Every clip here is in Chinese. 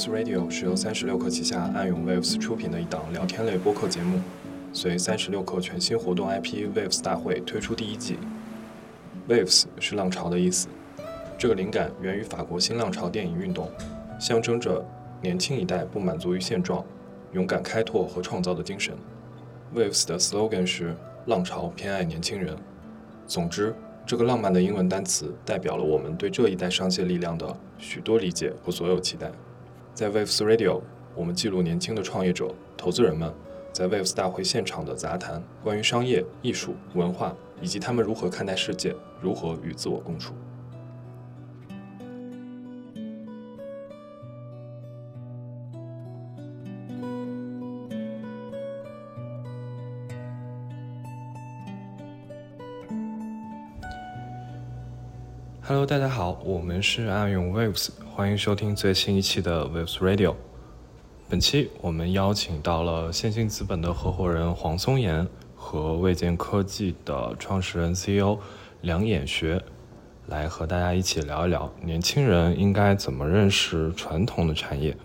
Waves Radio 是由三十六氪旗下暗涌 Waves 出品的一档聊天类播客节目。随三十六氪全新活动 IP Waves 大会推出第一季。Waves 是浪潮的意思，这个灵感源于法国新浪潮电影运动，象征着年轻一代不满足于现状、勇敢开拓和创造的精神。Waves 的 slogan 是“浪潮偏爱年轻人”。总之，这个浪漫的英文单词代表了我们对这一代商界力量的许多理解和所有期待。在 Waves Radio，我们记录年轻的创业者、投资人们在 Waves 大会现场的杂谈，关于商业、艺术、文化以及他们如何看待世界，如何与自我共处。Hello，大家好，我们是暗涌 Waves，欢迎收听最新一期的 Waves Radio。本期我们邀请到了线性资本的合伙人黄松岩和卫健科技的创始人 CEO 梁衍学，来和大家一起聊一聊年轻人应该怎么认识传统的产业。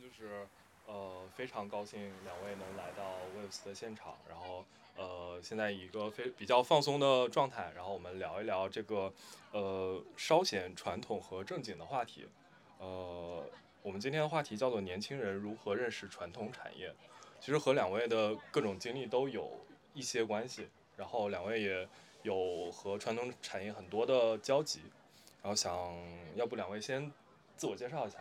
就是，呃非常高兴两位能来到 Waves 的现场，然后呃，现在一个非比较放松的状态，然后我们聊一聊这个呃稍显传统和正经的话题。呃，我们今天的话题叫做年轻人如何认识传统产业，其实和两位的各种经历都有一些关系，然后两位也有和传统产业很多的交集，然后想要不两位先自我介绍一下。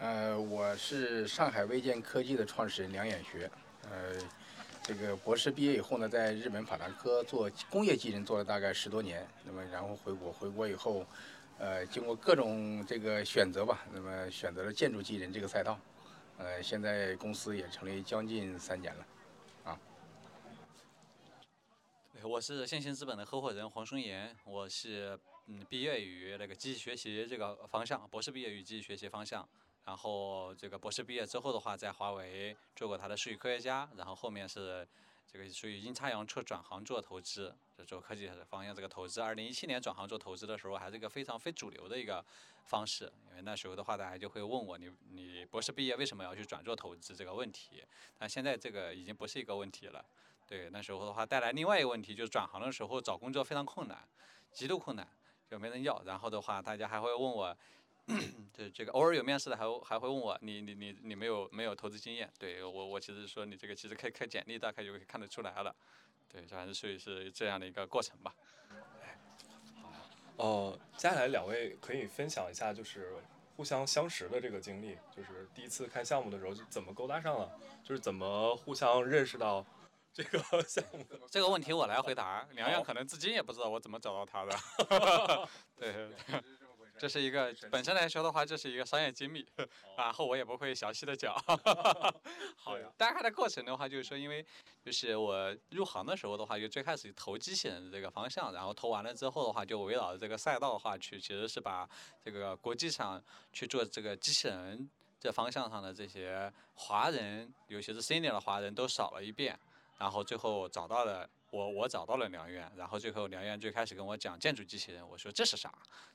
呃，我是上海微健科技的创始人梁衍学，呃，这个博士毕业以后呢，在日本法兰科做工业机器人做了大概十多年，那么然后回国，回国以后，呃，经过各种这个选择吧，那么选择了建筑机器人这个赛道，呃，现在公司也成立将近三年了，啊。我是线性资本的合伙人黄松岩，我是嗯毕业于那个机器学习这个方向，博士毕业于机器学习方向。然后这个博士毕业之后的话，在华为做过他的数据科学家，然后后面是这个属于阴差阳错转行做投资，就做科技方向这个投资。二零一七年转行做投资的时候，还是一个非常非主流的一个方式，因为那时候的话，大家就会问我，你你博士毕业为什么要去转做投资这个问题？但现在这个已经不是一个问题了。对，那时候的话带来另外一个问题，就是转行的时候找工作非常困难，极度困难，就没人要。然后的话，大家还会问我。对这个偶尔有面试的还还会问我你你你你没有没有投资经验？对我我其实说你这个其实可以看简历大概就可以看得出来了，对，反正属于是这样的一个过程吧。哦，呃，接下来两位可以分享一下就是互相相识的这个经历，就是第一次看项目的时候怎么勾搭上了，就是怎么互相认识到这个项目。这个问题我来回答，梁阳可能至今也不知道我怎么找到他的。对。这是一个本身来说的话，这是一个商业机密，然后我也不会详细的讲。好呀。大概的过程的话，就是说，因为就是我入行的时候的话，就最开始投机器人的这个方向，然后投完了之后的话，就围绕着这个赛道的话去，其实是把这个国际上去做这个机器人这方向上的这些华人，尤其是 senior 的华人都扫了一遍，然后最后找到了。我我找到了梁院，然后最后梁院最开始跟我讲建筑机器人，我说这是啥，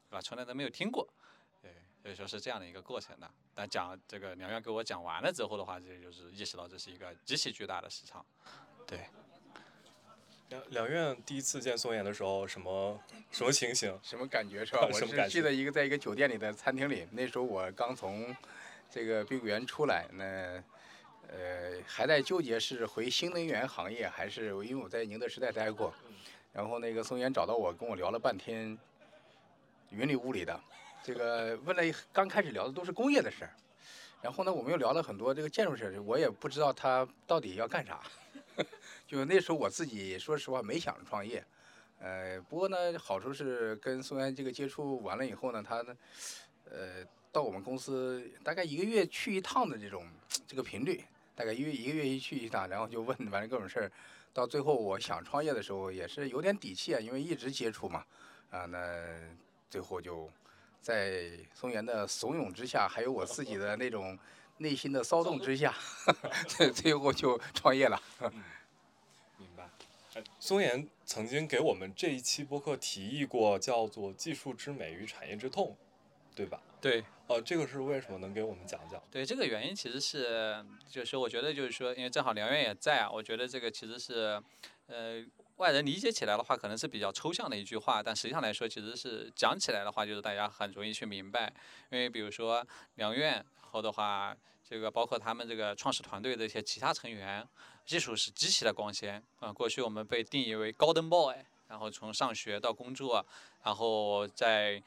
对吧？从来都没有听过，对，所以说是这样的一个过程的。但讲这个梁院给我讲完了之后的话，这就是意识到这是一个极其巨大的市场，对。梁梁院第一次见宋岩的时候，什么什么情形？什么感觉是吧？我是记得一个在一个酒店里的餐厅里，那时候我刚从这个碧桂园出来，那。呃，还在纠结是回新能源行业还是因为我在宁德时代待过，然后那个宋岩找到我跟我聊了半天，云里雾里的，这个问了刚开始聊的都是工业的事儿，然后呢我们又聊了很多这个建筑事儿，我也不知道他到底要干啥，就那时候我自己说实话没想着创业，呃，不过呢好处是跟宋岩这个接触完了以后呢，他呢，呃，到我们公司大概一个月去一趟的这种这个频率。大概一月一个月一去一趟，然后就问完了各种事儿，到最后我想创业的时候也是有点底气啊，因为一直接触嘛，啊，那最后就在松原的怂恿之下，还有我自己的那种内心的骚动之下，最后就创业了。明白。松岩曾经给我们这一期播客提议过，叫做“技术之美与产业之痛”，对吧？对。哦，这个是为什么？能给我们讲讲？对，这个原因其实是，就是我觉得就是说，因为正好梁院也在啊，我觉得这个其实是，呃。外人理解起来的话，可能是比较抽象的一句话，但实际上来说，其实是讲起来的话，就是大家很容易去明白。因为比如说梁院后的话，这个包括他们这个创始团队的一些其他成员，技术是极其的光鲜。啊，过去我们被定义为高登 boy，然后从上学到工作，然后在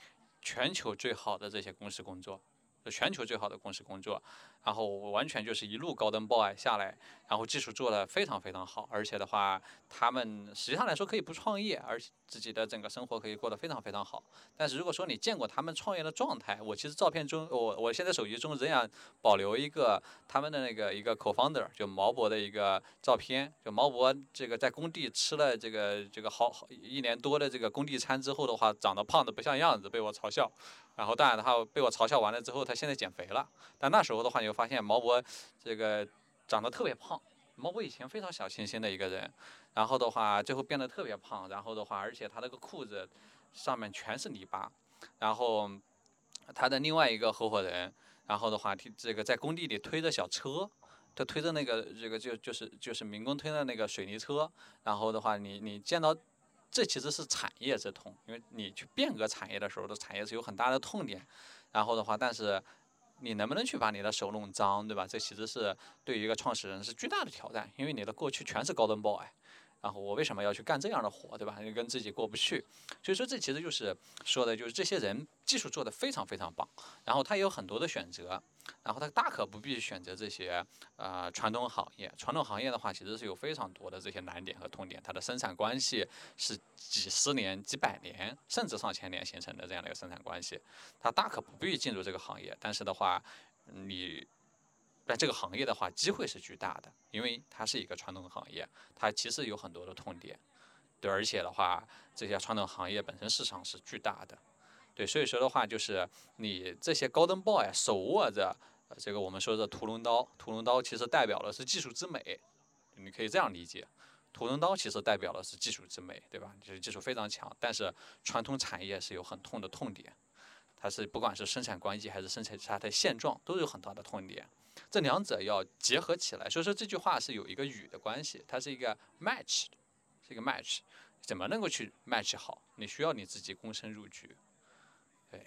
全球最好的这些公司工作，全球最好的公司工作。然后完全就是一路高登 boy 下来，然后技术做的非常非常好，而且的话，他们实际上来说可以不创业，而且自己的整个生活可以过得非常非常好。但是如果说你见过他们创业的状态，我其实照片中，我我现在手机中仍然保留一个他们的那个一个 co-founder，就毛博的一个照片。就毛博这个在工地吃了这个这个好好一年多的这个工地餐之后的话，长得胖的不像样子，被我嘲笑。然后当然的话被我嘲笑完了之后，他现在减肥了。但那时候的话，你就发现毛博这个长得特别胖。毛博以前非常小清新的一个人，然后的话最后变得特别胖。然后的话，而且他那个裤子上面全是泥巴。然后他的另外一个合伙人，然后的话，这个在工地里推着小车，他推着那个这个就就是就是民工推的那个水泥车。然后的话，你你见到。这其实是产业之痛，因为你去变革产业的时候，的产业是有很大的痛点。然后的话，但是你能不能去把你的手弄脏，对吧？这其实是对于一个创始人是巨大的挑战，因为你的过去全是高登 boy。然后我为什么要去干这样的活，对吧？跟自己过不去，所以说这其实就是说的，就是这些人技术做得非常非常棒，然后他也有很多的选择，然后他大可不必选择这些呃传统行业。传统行业的话，其实是有非常多的这些难点和痛点，它的生产关系是几十年、几百年甚至上千年形成的这样的一个生产关系，他大可不必进入这个行业。但是的话，你。在这个行业的话，机会是巨大的，因为它是一个传统行业，它其实有很多的痛点，对，而且的话，这些传统行业本身市场是巨大的，对，所以说的话，就是你这些高登 boy 手握着这个我们说的屠龙刀，屠龙刀其实代表的是技术之美，你可以这样理解，屠龙刀其实代表的是技术之美，对吧？就是技术非常强，但是传统产业是有很痛的痛点，它是不管是生产关系还是生产它的现状都有很大的痛点。这两者要结合起来，所以说这句话是有一个语的关系，它是一个 match，是一个 match，怎么能够去 match 好？你需要你自己躬身入局，对。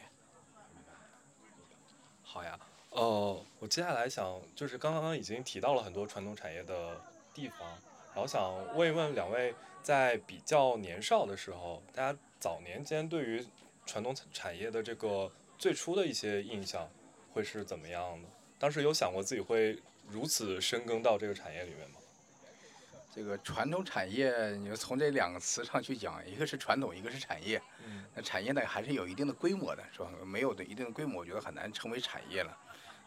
好呀，呃，我接下来想就是刚刚已经提到了很多传统产业的地方，然后想问一问两位，在比较年少的时候，大家早年间对于传统产业的这个最初的一些印象会是怎么样的？当时有想过自己会如此深耕到这个产业里面吗？这个传统产业，你说从这两个词上去讲，一个是传统，一个是产业。嗯。那产业呢，还是有一定的规模的，是吧？没有的一定的规模，我觉得很难成为产业了。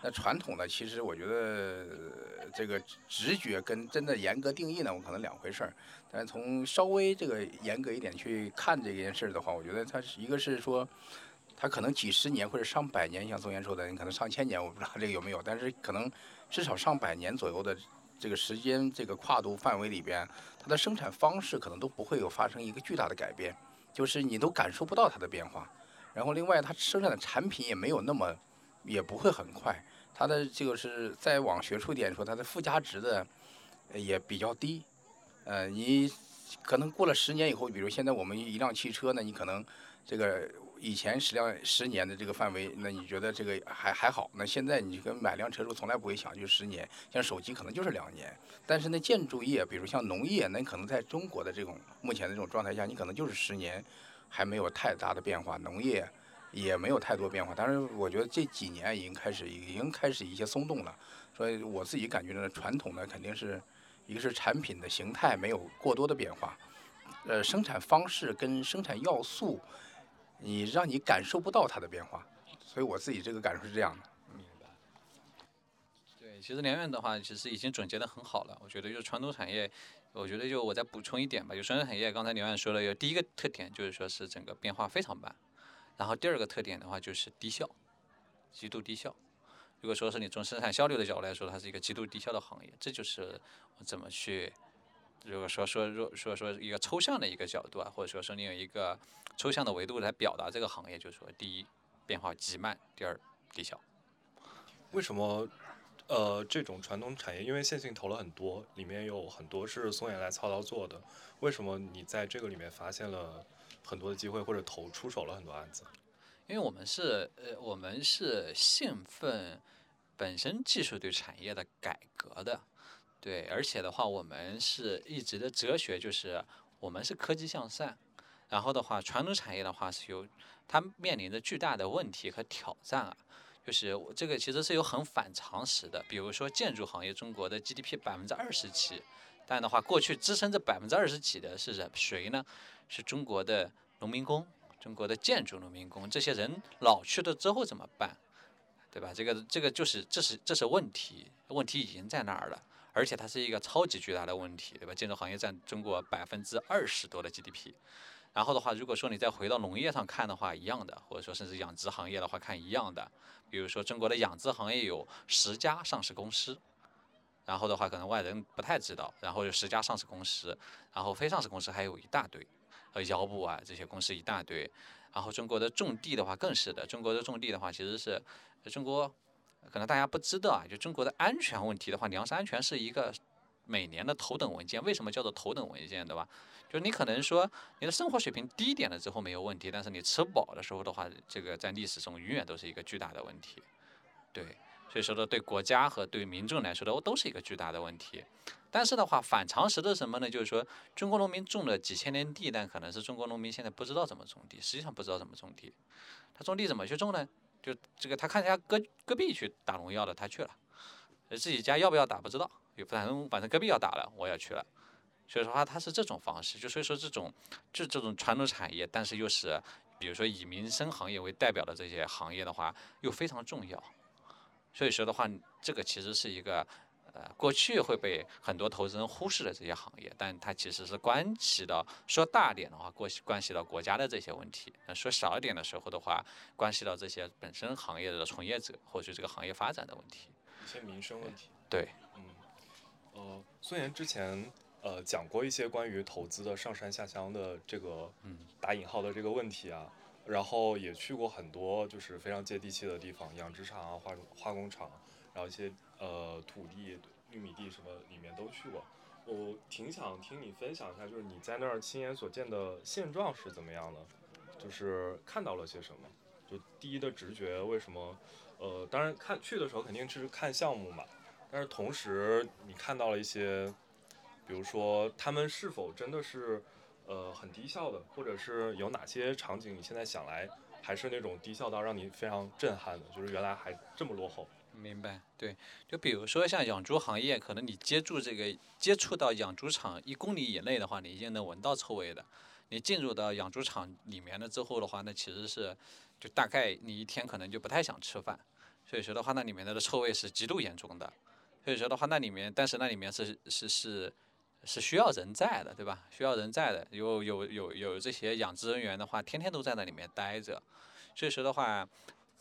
那传统呢，其实我觉得这个直觉跟真的严格定义呢，我可能两回事儿。但是从稍微这个严格一点去看这件事儿的话，我觉得它是一个是说。它可能几十年或者上百年，像宋元说的，你可能上千年，我不知道这个有没有，但是可能至少上百年左右的这个时间这个跨度范围里边，它的生产方式可能都不会有发生一个巨大的改变，就是你都感受不到它的变化。然后另外，它生产的产品也没有那么，也不会很快。它的这个是再往学术点说，它的附加值的也比较低。呃，你可能过了十年以后，比如现在我们一辆汽车呢，你可能这个。以前十辆十年的这个范围，那你觉得这个还还好？那现在你跟买辆车时候从来不会想就十年，像手机可能就是两年。但是那建筑业，比如像农业，那可能在中国的这种目前的这种状态下，你可能就是十年还没有太大的变化，农业也没有太多变化。但是我觉得这几年已经开始已经开始一些松动了。所以我自己感觉呢，传统的肯定是一个是产品的形态没有过多的变化，呃，生产方式跟生产要素。你让你感受不到它的变化，所以我自己这个感受是这样的。明白。对，其实连院的话，其实已经总结的很好了。我觉得就传统产业，我觉得就我再补充一点吧。就传统产业，刚才连院说了，有第一个特点就是说是整个变化非常慢。然后第二个特点的话就是低效，极度低效。如果说是你从生产效率的角度来说，它是一个极度低效的行业，这就是我怎么去，如果说说若说说一个抽象的一个角度啊，或者说说你有一个抽象的维度来表达这个行业，就是说第一变化极慢，第二低效。为什么？呃，这种传统产业，因为线性投了很多，里面有很多是松岩来操刀做的。为什么你在这个里面发现了很多的机会，或者投出手了很多案子？因为我们是呃，我们是兴奋本身技术对产业的改革的，对，而且的话，我们是一直的哲学就是我们是科技向善，然后的话，传统产业的话是有它面临着巨大的问题和挑战啊。就是这个其实是有很反常识的，比如说建筑行业，中国的 GDP 百分之二十几，但的话，过去支撑这百分之二十几的是人谁呢？是中国的农民工，中国的建筑农民工，这些人老去了之后怎么办？对吧？这个这个就是这是这是问题，问题已经在那儿了，而且它是一个超级巨大的问题，对吧？建筑行业占中国百分之二十多的 GDP。然后的话，如果说你再回到农业上看的话，一样的，或者说甚至养殖行业的话看一样的，比如说中国的养殖行业有十家上市公司，然后的话可能外人不太知道，然后有十家上市公司，然后非上市公司还有一大堆，呃，腰部啊这些公司一大堆，然后中国的种地的话更是的，中国的种地的话其实是中国可能大家不知道啊，就中国的安全问题的话，粮食安全是一个每年的头等文件，为什么叫做头等文件，对吧？就你可能说你的生活水平低一点了之后没有问题，但是你吃饱的时候的话，这个在历史中永远都是一个巨大的问题，对，所以说呢，对国家和对民众来说都都是一个巨大的问题。但是的话，反常识的什么呢？就是说中国农民种了几千年地，但可能是中国农民现在不知道怎么种地，实际上不知道怎么种地。他种地怎么去种呢？就这个他看人家隔隔壁去打农药的，他去了，自己家要不要打不知道，反正反正隔壁要打了，我也去了。所以说话，它是这种方式，就所以说这种，就这种传统产业，但是又是，比如说以民生行业为代表的这些行业的话，又非常重要。所以说的话，这个其实是一个，呃，过去会被很多投资人忽视的这些行业，但它其实是关系到，说大点的话，关系关系到国家的这些问题；那说小一点的时候的话，关系到这些本身行业的从业者或者这个行业发展的问题。一些民生问题。对。嗯。呃，孙岩之前。呃，讲过一些关于投资的上山下乡的这个嗯打引号的这个问题啊，然后也去过很多就是非常接地气的地方，养殖场啊、化化工厂，然后一些呃土地、玉米地什么里面都去过。我挺想听你分享一下，就是你在那儿亲眼所见的现状是怎么样的，就是看到了些什么？就第一的直觉，为什么？呃，当然看去的时候肯定是看项目嘛，但是同时你看到了一些。比如说，他们是否真的是，呃，很低效的，或者是有哪些场景你现在想来还是那种低效到让你非常震撼的，就是原来还这么落后。明白，对，就比如说像养猪行业，可能你接触这个接触到养猪场一公里以内的话，你一定能闻到臭味的。你进入到养猪场里面了之后的话，那其实是就大概你一天可能就不太想吃饭。所以说的话，那里面的臭味是极度严重的。所以说的话，那里面但是那里面是是是。是需要人在的，对吧？需要人在的，有有有有这些养殖人员的话，天天都在那里面待着，所以说的话，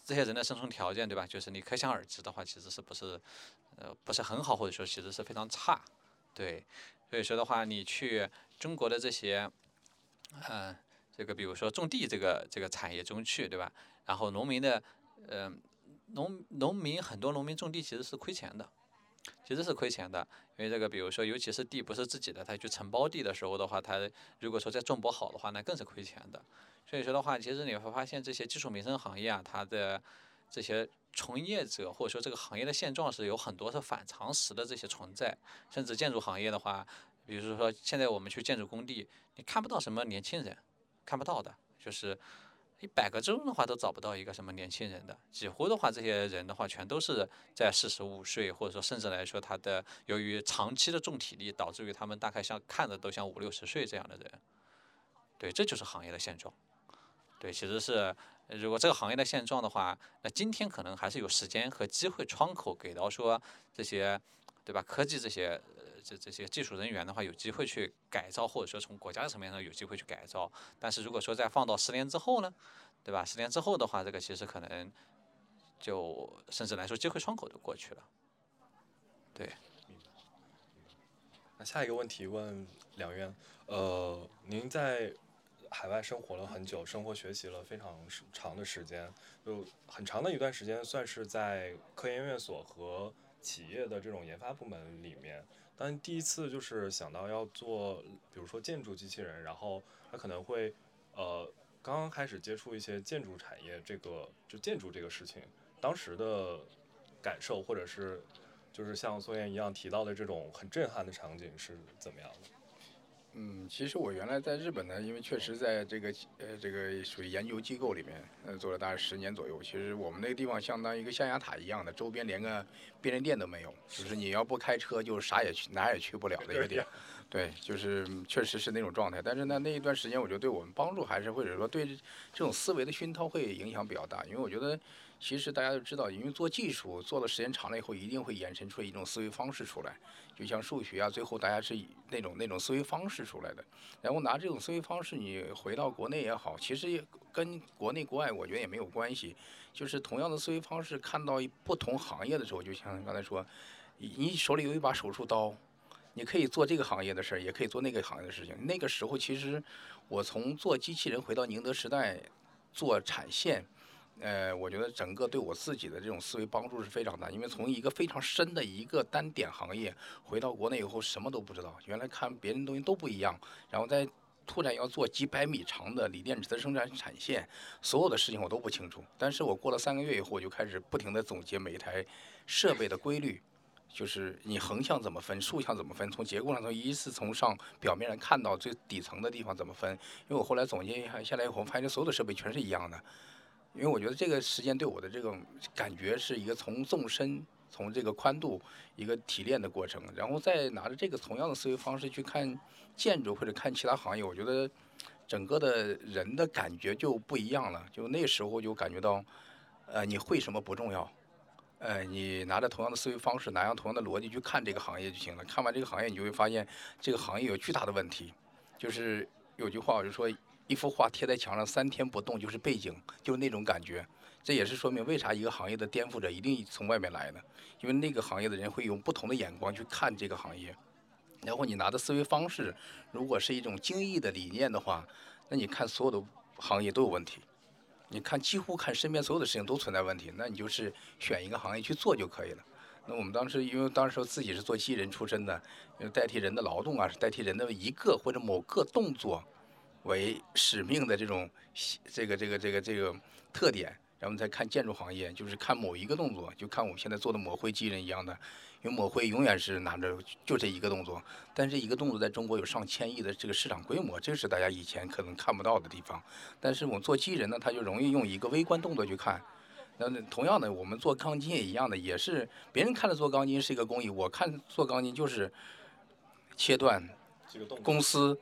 这些人的生存条件，对吧？就是你可想而知的话，其实是不是呃不是很好，或者说其实是非常差，对。所以说的话，你去中国的这些，嗯，这个比如说种地这个这个产业中去，对吧？然后农民的，嗯，农农民很多农民种地其实是亏钱的。其实是亏钱的，因为这个，比如说，尤其是地不是自己的，他去承包地的时候的话，他如果说再种不好的话，那更是亏钱的。所以说的话，其实你会发现这些基础民生行业啊，它的这些从业者或者说这个行业的现状是有很多是反常识的这些存在。甚至建筑行业的话，比如说现在我们去建筑工地，你看不到什么年轻人，看不到的，就是。一百个中的话都找不到一个什么年轻人的，几乎的话这些人的话全都是在四十五岁，或者说甚至来说他的由于长期的重体力，导致于他们大概像看着都像五六十岁这样的人。对，这就是行业的现状。对，其实是如果这个行业的现状的话，那今天可能还是有时间和机会窗口给到说这些，对吧？科技这些。这这些技术人员的话，有机会去改造，或者说从国家层面上有机会去改造。但是如果说再放到十年之后呢，对吧？十年之后的话，这个其实可能就甚至来说机会窗口就过去了。对。那下一个问题问梁渊，呃，您在海外生活了很久，生活学习了非常长的时间，就很长的一段时间，算是在科研院所和企业的这种研发部门里面。但第一次就是想到要做，比如说建筑机器人，然后他可能会，呃。刚刚开始接触一些建筑产业，这个就建筑这个事情，当时的感受，或者是就是像宋岩一样提到的这种很震撼的场景是怎么样的？嗯，其实我原来在日本呢，因为确实在这个呃这个属于研究机构里面，呃做了大概十年左右。其实我们那个地方相当于一个象牙塔一样的，周边连个便利店都没有，就是你要不开车就啥也去哪也去不了的一个地方。对，就是确实是那种状态，但是呢，那一段时间我觉得对我们帮助还是或者说对这种思维的熏陶会影响比较大，因为我觉得其实大家都知道，因为做技术做的时间长了以后，一定会衍生出一种思维方式出来，就像数学啊，最后大家是以那种那种思维方式出来的，然后拿这种思维方式你回到国内也好，其实跟国内国外我觉得也没有关系，就是同样的思维方式，看到不同行业的时候，就像刚才说，你手里有一把手术刀。你可以做这个行业的事儿，也可以做那个行业的事情。那个时候，其实我从做机器人回到宁德时代做产线，呃，我觉得整个对我自己的这种思维帮助是非常大。因为从一个非常深的一个单点行业回到国内以后，什么都不知道。原来看别人东西都不一样，然后再突然要做几百米长的锂电池的生产产线，所有的事情我都不清楚。但是我过了三个月以后，我就开始不停地总结每一台设备的规律。就是你横向怎么分，竖向怎么分，从结构上从一次从上表面上看到最底层的地方怎么分？因为我后来总结一下下来以后，发现所有的设备全是一样的。因为我觉得这个时间对我的这种感觉是一个从纵深、从这个宽度一个提炼的过程，然后再拿着这个同样的思维方式去看建筑或者看其他行业，我觉得整个的人的感觉就不一样了。就那时候就感觉到，呃，你会什么不重要。呃，你拿着同样的思维方式，拿上同样的逻辑去看这个行业就行了。看完这个行业，你就会发现这个行业有巨大的问题。就是有句话，我就说，一幅画贴在墙上三天不动就是背景，就是那种感觉。这也是说明为啥一个行业的颠覆者一定从外面来呢？因为那个行业的人会用不同的眼光去看这个行业。然后你拿的思维方式，如果是一种精益的理念的话，那你看所有的行业都有问题。你看，几乎看身边所有的事情都存在问题，那你就是选一个行业去做就可以了。那我们当时，因为当时自己是做机器人出身的，代替人的劳动啊，代替人的一个或者某个动作为使命的这种这个这个这个这个特点。然后再看建筑行业，就是看某一个动作，就看我们现在做的抹灰机器人一样的。因为抹灰永远是拿着就这一个动作，但是一个动作在中国有上千亿的这个市场规模，这是大家以前可能看不到的地方。但是我们做机器人呢，他就容易用一个微观动作去看。那同样的，我们做钢筋也一样的，也是别人看着做钢筋是一个工艺，我看做钢筋就是切断公司。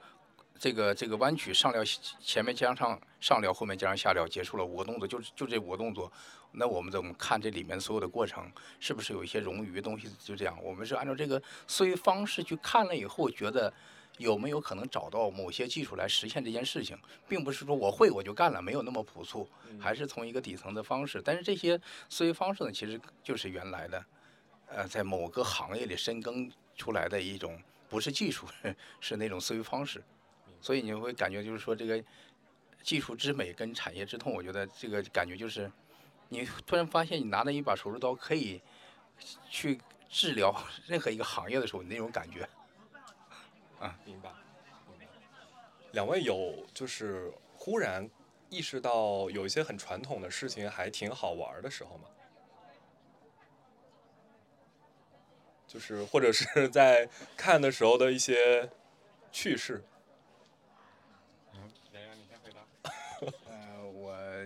这个这个弯曲上料前面加上上料，后面加上下料，结束了五个动作，就就这五个动作。那我们怎么看这里面所有的过程，是不是有一些冗余的东西？就这样，我们是按照这个思维方式去看了以后，觉得有没有可能找到某些技术来实现这件事情，并不是说我会我就干了，没有那么朴素，还是从一个底层的方式。但是这些思维方式呢，其实就是原来的，呃，在某个行业里深耕出来的一种，不是技术，是那种思维方式。所以你会感觉就是说这个技术之美跟产业之痛，我觉得这个感觉就是，你突然发现你拿着一把手术刀可以去治疗 任何一个行业的时候，你那种感觉，啊，明白。两位有就是忽然意识到有一些很传统的事情还挺好玩的时候吗？就是或者是 在看的时候的一些趣事。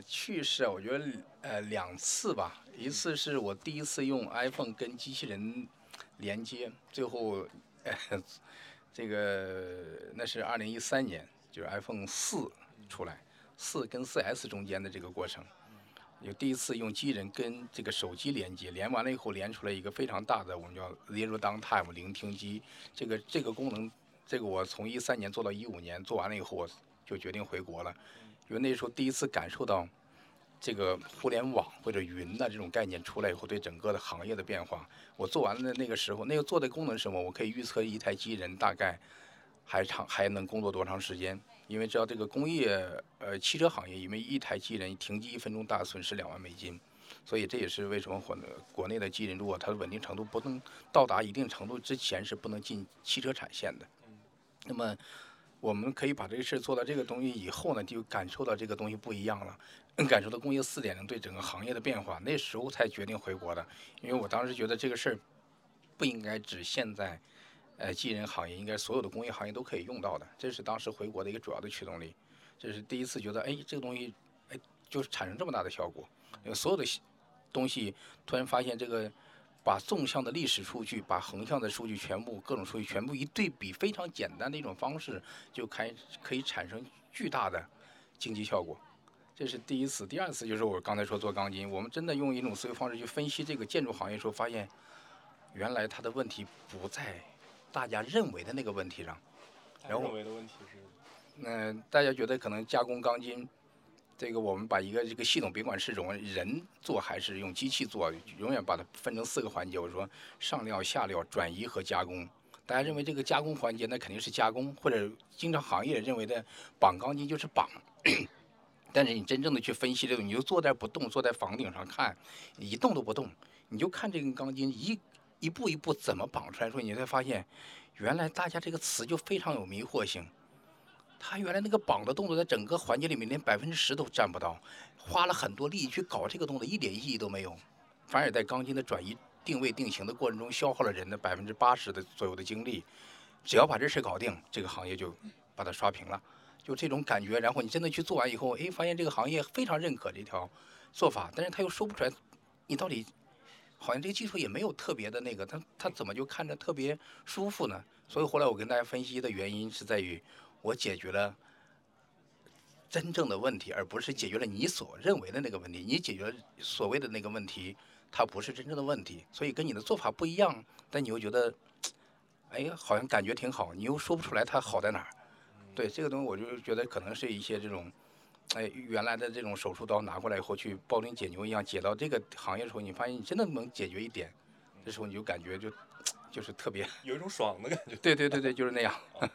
去世，我觉得呃两次吧，一次是我第一次用 iPhone 跟机器人连接，最后呃这个那是二零一三年，就是 iPhone 四出来，四跟四 S 中间的这个过程，有第一次用机器人跟这个手机连接，连完了以后连出来一个非常大的我们叫 Zero Downtime 聆听机，这个这个功能，这个我从一三年做到一五年，做完了以后我就决定回国了。因为那时候第一次感受到，这个互联网或者云的这种概念出来以后，对整个的行业的变化，我做完了那个时候，那个做的功能是什么？我可以预测一台机器人大概还长还能工作多长时间？因为知道这个工业呃汽车行业，因为一台机器人停机一分钟大损失两万美金，所以这也是为什么国国内的机器人如果它的稳定程度不能到达一定程度之前是不能进汽车产线的。那么我们可以把这个事做到这个东西以后呢，就感受到这个东西不一样了，感受到工业四点零对整个行业的变化。那时候才决定回国的，因为我当时觉得这个事儿不应该只限在呃机器人行业，应该所有的工业行业都可以用到的。这是当时回国的一个主要的驱动力。这是第一次觉得，哎，这个东西，哎，就是产生这么大的效果，因为所有的东西突然发现这个。把纵向的历史数据，把横向的数据全部各种数据全部一对比，非常简单的一种方式，就开可以产生巨大的经济效果。这是第一次，第二次就是我刚才说做钢筋，我们真的用一种思维方式去分析这个建筑行业时候，发现原来它的问题不在大家认为的那个问题上。然后认为的问题是，嗯，大家觉得可能加工钢筋。这个我们把一个这个系统，别管是种人做还是用机器做，永远把它分成四个环节。我说上料、下料、转移和加工。大家认为这个加工环节，那肯定是加工，或者经常行业认为的绑钢筋就是绑。但是你真正的去分析这个，你就坐在不动，坐在房顶上看，一动都不动，你就看这根钢筋一一步一步怎么绑出来，说你才发现，原来大家这个词就非常有迷惑性。他原来那个绑的动作，在整个环节里面连百分之十都占不到，花了很多力去搞这个动作，一点意义都没有，反而在钢筋的转移、定位、定型的过程中，消耗了人的百分之八十的左右的精力。只要把这事搞定，这个行业就把它刷屏了，就这种感觉。然后你真的去做完以后，哎，发现这个行业非常认可这条做法，但是他又说不出来，你到底好像这个技术也没有特别的那个，他他怎么就看着特别舒服呢？所以后来我跟大家分析的原因是在于。我解决了真正的问题，而不是解决了你所认为的那个问题。你解决所谓的那个问题，它不是真正的问题，所以跟你的做法不一样。但你又觉得，哎呀，好像感觉挺好，你又说不出来它好在哪儿。对这个东西，我就觉得可能是一些这种，哎，原来的这种手术刀拿过来以后去庖丁解牛一样，解到这个行业的时候，你发现你真的能解决一点，这时候你就感觉就 就是特别有一种爽的感觉。对对对对，就是那样。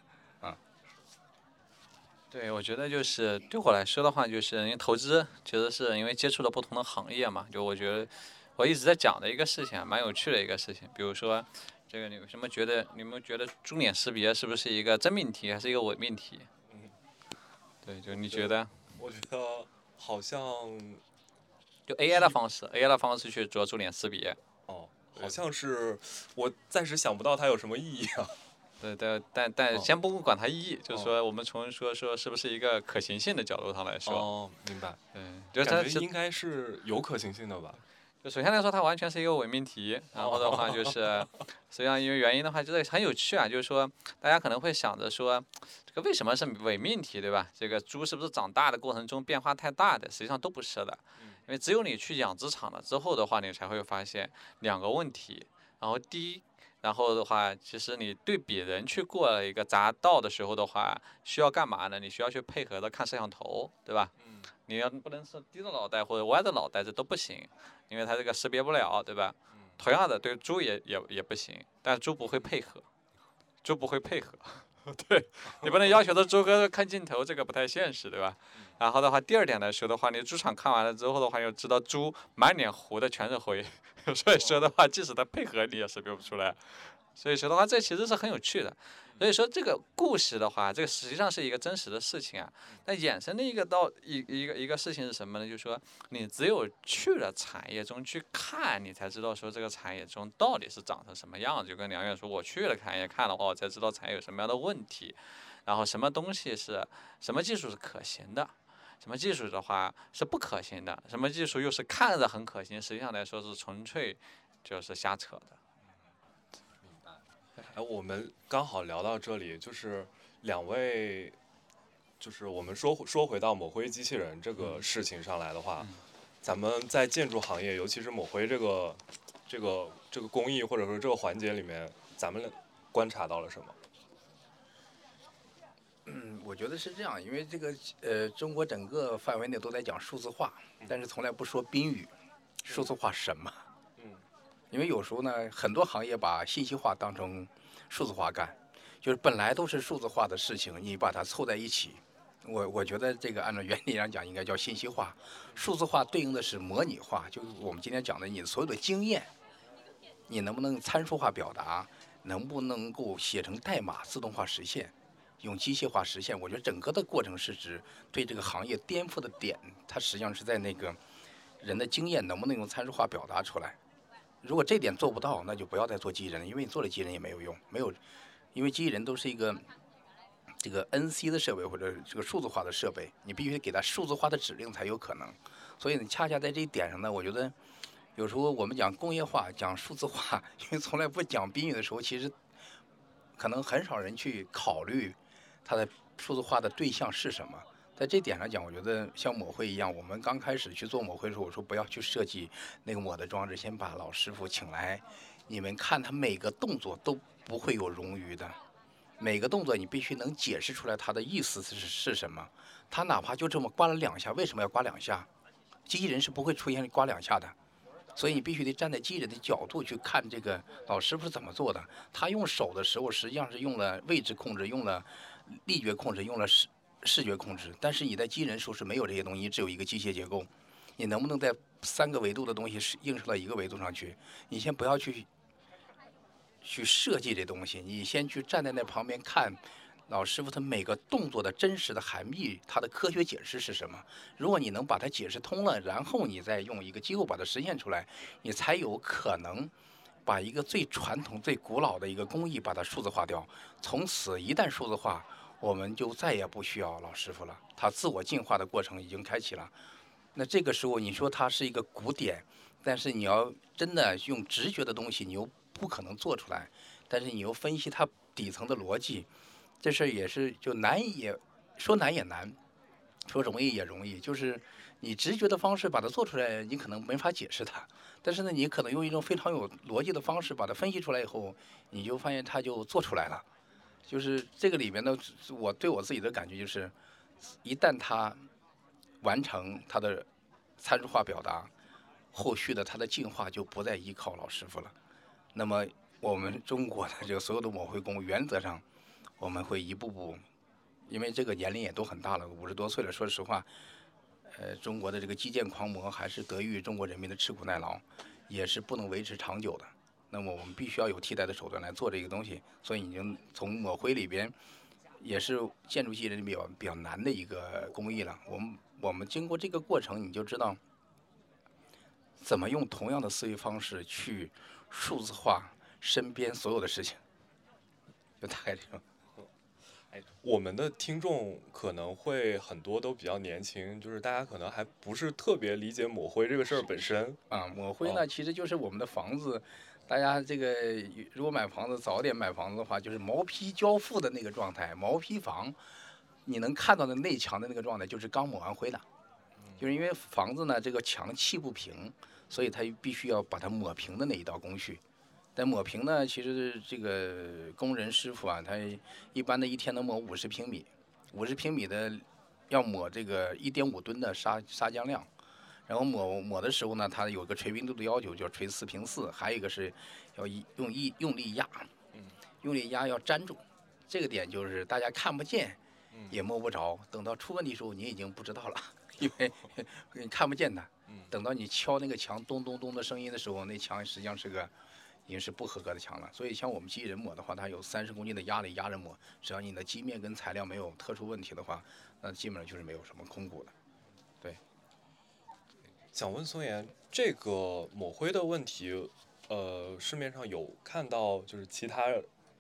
对，我觉得就是对我来说的话，就是因为投资其实是因为接触了不同的行业嘛，就我觉得我一直在讲的一个事情，蛮有趣的一个事情。比如说，这个你有什么觉得？你们觉得猪脸识别是不是一个真命题，还是一个伪命题？嗯，对，就你觉得？我觉得好像就 AI 的方式，AI 的方式去做猪脸识别。哦，好像是我暂时想不到它有什么意义啊。对对，但但先不管它意义，就是说我们从说说是不是一个可行性的角度上来说。哦，明白。嗯，就感觉应该是有可行性的吧。就首先来说，它完全是一个伪命题。然后的话就是，实际上因为原因的话，就是很有趣啊。就是说，大家可能会想着说，这个为什么是伪命题，对吧？这个猪是不是长大的过程中变化太大的？实际上都不是的。因为只有你去养殖场了之后的话，你才会发现两个问题。然后第一。然后的话，其实你对比人去过一个匝道的时候的话，需要干嘛呢？你需要去配合的看摄像头，对吧？嗯。你要不能是低着脑袋或者歪着脑袋，这都不行，因为它这个识别不了，对吧？嗯。同样的，对猪也也也不行，但猪不会配合，猪不会配合，对，你不能要求的猪哥看镜头，这个不太现实，对吧？然后的话，第二点来说的话，你猪场看完了之后的话，又知道猪满脸糊的全是灰，所以说的话，即使它配合你也识别不出来。所以说的话，这其实是很有趣的。所以说这个故事的话，这个实际上是一个真实的事情啊。那衍生的一个到一一个一个事情是什么呢？就是说，你只有去了产业中去看，你才知道说这个产业中到底是长成什么样子。就跟梁远说，我去了产业看的话，我才知道产业有什么样的问题，然后什么东西是什么技术是可行的。什么技术的话是不可行的，什么技术又是看着很可行，实际上来说是纯粹就是瞎扯的。哎，我们刚好聊到这里，就是两位，就是我们说说回到抹灰机器人这个事情上来的话，咱们在建筑行业，尤其是抹灰这个这个这个工艺或者说这个环节里面，咱们观察到了什么？嗯，我觉得是这样，因为这个呃，中国整个范围内都在讲数字化，但是从来不说宾语，数字化什么？嗯，因为有时候呢，很多行业把信息化当成数字化干，就是本来都是数字化的事情，你把它凑在一起，我我觉得这个按照原理上讲，应该叫信息化。数字化对应的是模拟化，就是我们今天讲的你所有的经验，你能不能参数化表达，能不能够写成代码自动化实现？用机械化实现，我觉得整个的过程是指对这个行业颠覆的点，它实际上是在那个人的经验能不能用参数化表达出来。如果这点做不到，那就不要再做机器人了，因为你做了机器人也没有用，没有，因为机器人都是一个这个 NC 的设备或者这个数字化的设备，你必须给它数字化的指令才有可能。所以呢，恰恰在这一点上呢，我觉得有时候我们讲工业化、讲数字化，因为从来不讲宾语的时候，其实可能很少人去考虑。它的数字化的对象是什么？在这点上讲，我觉得像抹灰一样，我们刚开始去做抹灰的时候，我说不要去设计那个抹的装置，先把老师傅请来，你们看他每个动作都不会有冗余的，每个动作你必须能解释出来它的意思是是什么。他哪怕就这么刮了两下，为什么要刮两下？机器人是不会出现刮两下的，所以你必须得站在机器人的角度去看这个老师傅是怎么做的。他用手的时候，实际上是用了位置控制，用了。力觉控制用了视视觉控制，但是你在机器人时候是没有这些东西，只有一个机械结构。你能不能在三个维度的东西是映射到一个维度上去？你先不要去去设计这东西，你先去站在那旁边看老师傅他每个动作的真实的含义，他的科学解释是什么？如果你能把它解释通了，然后你再用一个机构把它实现出来，你才有可能。把一个最传统、最古老的一个工艺把它数字化掉，从此一旦数字化，我们就再也不需要老师傅了。他自我进化的过程已经开启了。那这个时候你说它是一个古典，但是你要真的用直觉的东西，你又不可能做出来。但是你又分析它底层的逻辑，这事儿也是就难也说难也难，说容易也容易，就是你直觉的方式把它做出来，你可能没法解释它。但是呢，你可能用一种非常有逻辑的方式把它分析出来以后，你就发现它就做出来了。就是这个里面呢，我对我自己的感觉就是，一旦它完成它的参数化表达，后续的它的进化就不再依靠老师傅了。那么我们中国的这个所有的抹灰工，原则上我们会一步步，因为这个年龄也都很大了，五十多岁了，说实话。呃，中国的这个基建狂魔还是得益于中国人民的吃苦耐劳，也是不能维持长久的。那么我们必须要有替代的手段来做这个东西。所以已经从抹灰里边，也是建筑系人比较比较难的一个工艺了。我们我们经过这个过程，你就知道怎么用同样的思维方式去数字化身边所有的事情，就大概这种。哎，我们的听众可能会很多都比较年轻，就是大家可能还不是特别理解抹灰这个事儿本身啊。抹灰呢，其实就是我们的房子，大家这个如果买房子早点买房子的话，就是毛坯交付的那个状态，毛坯房，你能看到的内墙的那个状态就是刚抹完灰的，就是因为房子呢这个墙砌不平，所以它必须要把它抹平的那一道工序。但抹平呢，其实这个工人师傅啊，他一般的一天能抹五十平米，五十平米的要抹这个一点五吨的砂砂浆量，然后抹抹的时候呢，它有个锤冰度的要求，叫锤四平四，还有一个是要一用一用力压，用力压要粘住，这个点就是大家看不见，也摸不着，等到出问题时候你已经不知道了，因为你看不见它，等到你敲那个墙咚咚咚的声音的时候，那墙实际上是个。已经是不合格的墙了，所以像我们机器人抹的话，它有三十公斤的压力压着抹，只要你的基面跟材料没有特殊问题的话，那基本上就是没有什么空鼓的。对。想问松岩，这个抹灰的问题，呃，市面上有看到就是其他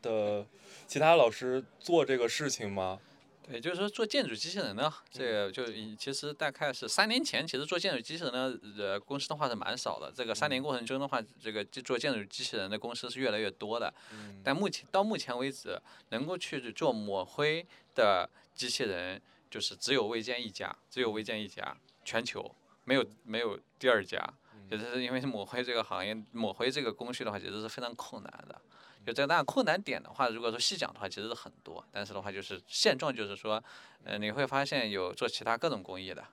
的其他老师做这个事情吗？对就是说，做建筑机器人呢，这个就其实大概是三年前，其实做建筑机器人的呃公司的话是蛮少的。这个三年过程中的话，这个做建筑机器人的公司是越来越多的。但目前到目前为止，能够去做抹灰的机器人，就是只有魏建一家，只有魏建一家，全球没有没有第二家。就是因为抹灰这个行业，抹灰这个工序的话，其实是非常困难的。就这当然困难点的话，如果说细讲的话，其实是很多。但是的话，就是现状就是说，呃，你会发现有做其他各种工艺的，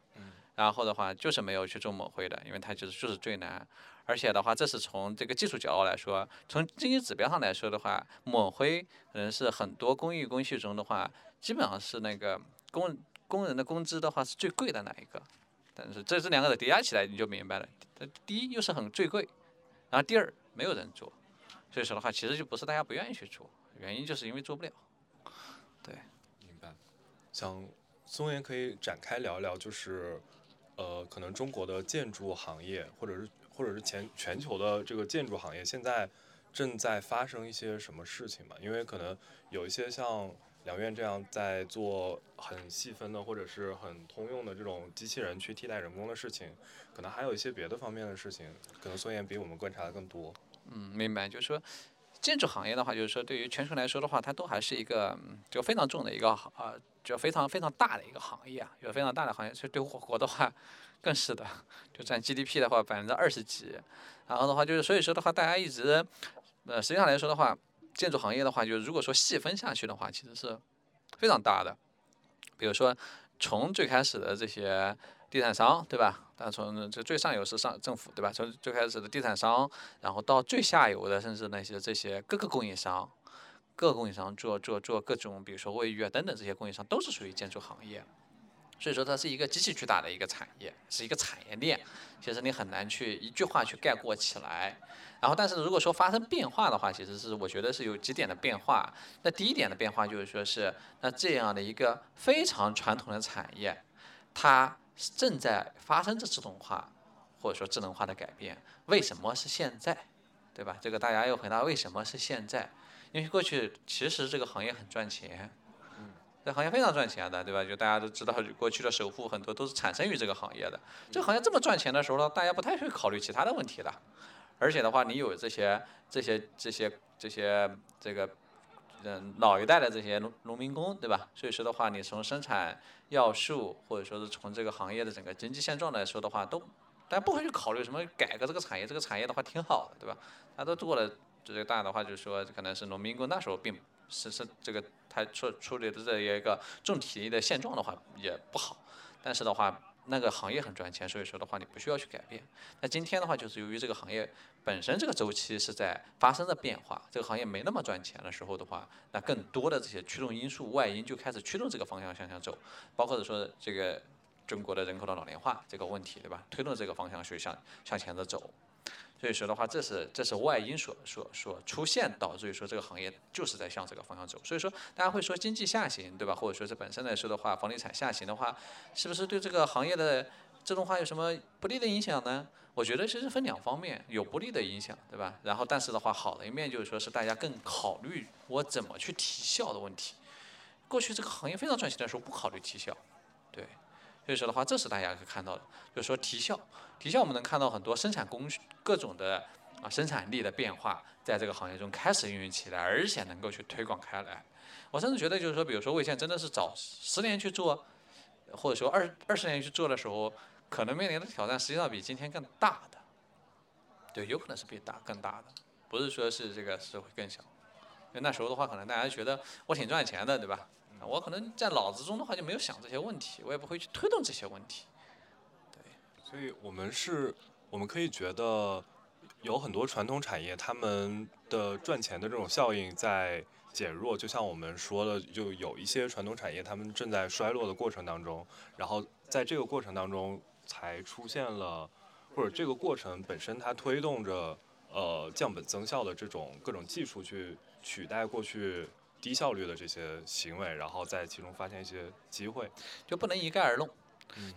然后的话就是没有去做抹灰的，因为它就是就是最难。而且的话，这是从这个技术角度来说，从经济指标上来说的话，抹灰可能是很多工艺工序中的话，基本上是那个工工人的工资的话是最贵的那一个。但是这这两个的叠加起来，你就明白了。第一又是很最贵，然后第二没有人做，所以说的话，其实就不是大家不愿意去做，原因就是因为做不了。对，明白。想松岩可以展开聊聊，就是呃，可能中国的建筑行业，或者是。或者是全全球的这个建筑行业现在正在发生一些什么事情嘛？因为可能有一些像两院这样在做很细分的或者是很通用的这种机器人去替代人工的事情，可能还有一些别的方面的事情，可能孙岩比我们观察的更多。嗯，明白。就是说，建筑行业的话，就是说对于全球来说的话，它都还是一个就非常重的一个啊，就非常非常大的一个行业啊，有非常大的行业。所以对我国的话。更是的，就占 GDP 的话百分之二十几，然后的话就是所以说的话，大家一直，呃，实际上来说的话，建筑行业的话，就是如果说细分下去的话，其实是非常大的。比如说从最开始的这些地产商，对吧？但从这最上游是上政府，对吧？从最开始的地产商，然后到最下游的，甚至那些这些各个供应商，各供应商做做做各种，比如说卫浴啊等等这些供应商，都是属于建筑行业。所以说它是一个极其巨大的一个产业，是一个产业链，其实你很难去一句话去概括起来。然后，但是如果说发生变化的话，其实是我觉得是有几点的变化。那第一点的变化就是说是，那这样的一个非常传统的产业，它正在发生着自动化或者说智能化的改变。为什么是现在？对吧？这个大家要回答为什么是现在？因为过去其实这个行业很赚钱。嗯这行业非常赚钱的，对吧？就大家都知道，过去的首富很多都是产生于这个行业的。这个行业这么赚钱的时候呢，大家不太会考虑其他的问题的。而且的话，你有这些、这些、这些、这些这个，嗯，老一代的这些农农民工，对吧？所以说的话，你从生产要素或者说是从这个行业的整个经济现状来说的话，都大家不会去考虑什么改革这个产业，这个产业的话挺好的，对吧？大家都做了，这个大的话就是说，可能是农民工那时候并。是是这个他处处理的这一个重体力的现状的话也不好，但是的话那个行业很赚钱，所以说的话你不需要去改变。那今天的话就是由于这个行业本身这个周期是在发生着变化，这个行业没那么赚钱的时候的话，那更多的这些驱动因素外因就开始驱动这个方向向下走，包括说这个中国的人口的老龄化这个问题，对吧？推动这个方向去向向前的走。所以说的话，这是这是外因所所所出现，导致于说这个行业就是在向这个方向走。所以说，大家会说经济下行，对吧？或者说是本身来说的话，房地产下行的话，是不是对这个行业的自动化有什么不利的影响呢？我觉得其实分两方面，有不利的影响，对吧？然后但是的话，好的一面就是说是大家更考虑我怎么去提效的问题。过去这个行业非常赚钱的时候，不考虑提效，对。所以说的话，这是大家可以看到的，就是说提效，提效我们能看到很多生产工序各种的啊生产力的变化，在这个行业中开始运用起来，而且能够去推广开来。我甚至觉得，就是说，比如说，魏现真的是早十年去做，或者说二二十年去做的时候，可能面临的挑战实际上比今天更大的。对，有可能是比大更大的，不是说是这个是会更小。因为那时候的话，可能大家觉得我挺赚钱的，对吧？我可能在脑子中的话就没有想这些问题，我也不会去推动这些问题。所以我们是，我们可以觉得有很多传统产业，他们的赚钱的这种效应在减弱。就像我们说的，就有一些传统产业，他们正在衰落的过程当中，然后在这个过程当中才出现了，或者这个过程本身它推动着呃降本增效的这种各种技术去取代过去。低效率的这些行为，然后在其中发现一些机会，就不能一概而论。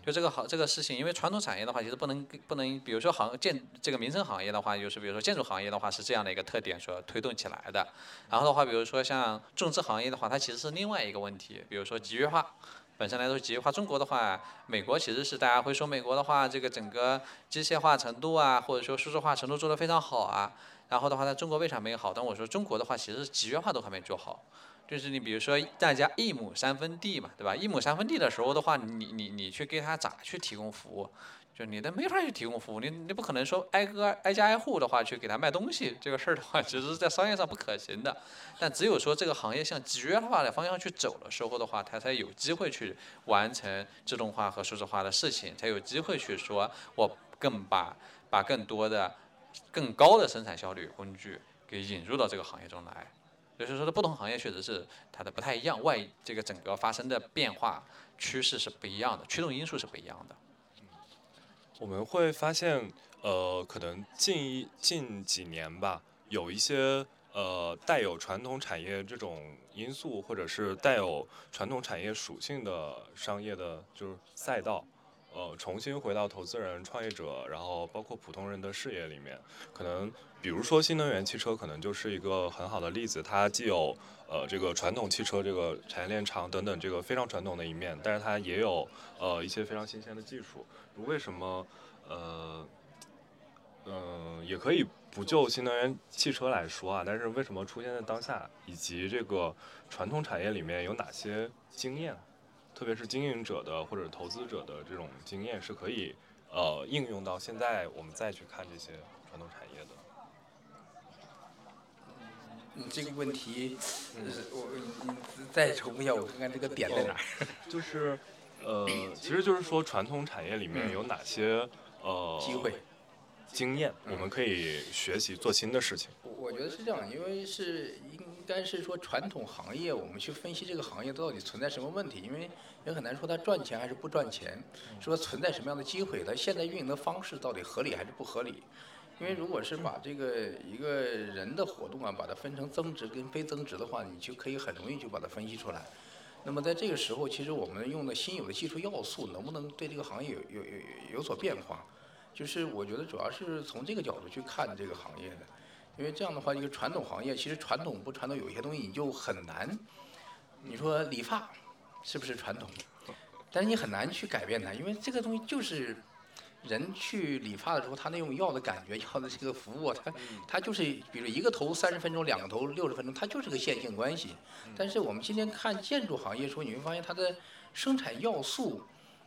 就这个好这个事情，因为传统产业的话，其实不能不能，比如说行建这个民生行业的话，就是比如说建筑行业的话是这样的一个特点所推动起来的。然后的话，比如说像种植行业的话，它其实是另外一个问题，比如说集约化，本身来说集约化，中国的话，美国其实是大家会说美国的话，这个整个机械化程度啊，或者说数字化程度做得非常好啊。然后的话，在中国为啥没有好？但我说中国的话，其实是集约化都还没做好。就是你比如说，大家一亩三分地嘛，对吧？一亩三分地的时候的话，你你你去给他咋去提供服务？就你的没法去提供服务，你你不可能说挨个挨家挨户的话去给他卖东西，这个事儿的话，其实在商业上不可行的。但只有说这个行业向集约化的方向去走的时候的话，它才有机会去完成自动化和数字化的事情，才有机会去说我更把把更多的更高的生产效率工具给引入到这个行业中来。所以说，的不同行业确实是它的不太一样，外这个整个发生的变化趋势是不一样的，驱动因素是不一样的。我们会发现，呃，可能近一近几年吧，有一些呃带有传统产业这种因素，或者是带有传统产业属性的商业的，就是赛道，呃，重新回到投资人、创业者，然后包括普通人的视野里面。可能比如说新能源汽车，可能就是一个很好的例子。它既有呃这个传统汽车这个产业链长等等这个非常传统的一面，但是它也有呃一些非常新鲜的技术。为什么，呃，嗯，也可以不就新能源汽车来说啊？但是为什么出现在当下，以及这个传统产业里面有哪些经验，特别是经营者的或者投资者的这种经验是可以呃应用到现在我们再去看这些传统产业的？你这个问题，我你再重复一下，我看看这个点在哪儿？就是。呃，其实就是说，传统产业里面有哪些呃机会、经验，我们可以学习做新的事情。我觉得是这样，因为是应该是说传统行业，我们去分析这个行业到底存在什么问题，因为也很难说它赚钱还是不赚钱，说存在什么样的机会，它现在运营的方式到底合理还是不合理？因为如果是把这个一个人的活动啊，把它分成增值跟非增值的话，你就可以很容易就把它分析出来。那么在这个时候，其实我们用的新有的技术要素能不能对这个行业有有有有所变化？就是我觉得主要是从这个角度去看这个行业的，因为这样的话，一个传统行业其实传统不传统，有些东西你就很难。你说理发是不是传统？但是你很难去改变它，因为这个东西就是。人去理发的时候，他那种要的感觉，要的这个服务，他他就是，比如一个头三十分钟，两个头六十分钟，它就是个线性关系。但是我们今天看建筑行业的时候，你会发现它的生产要素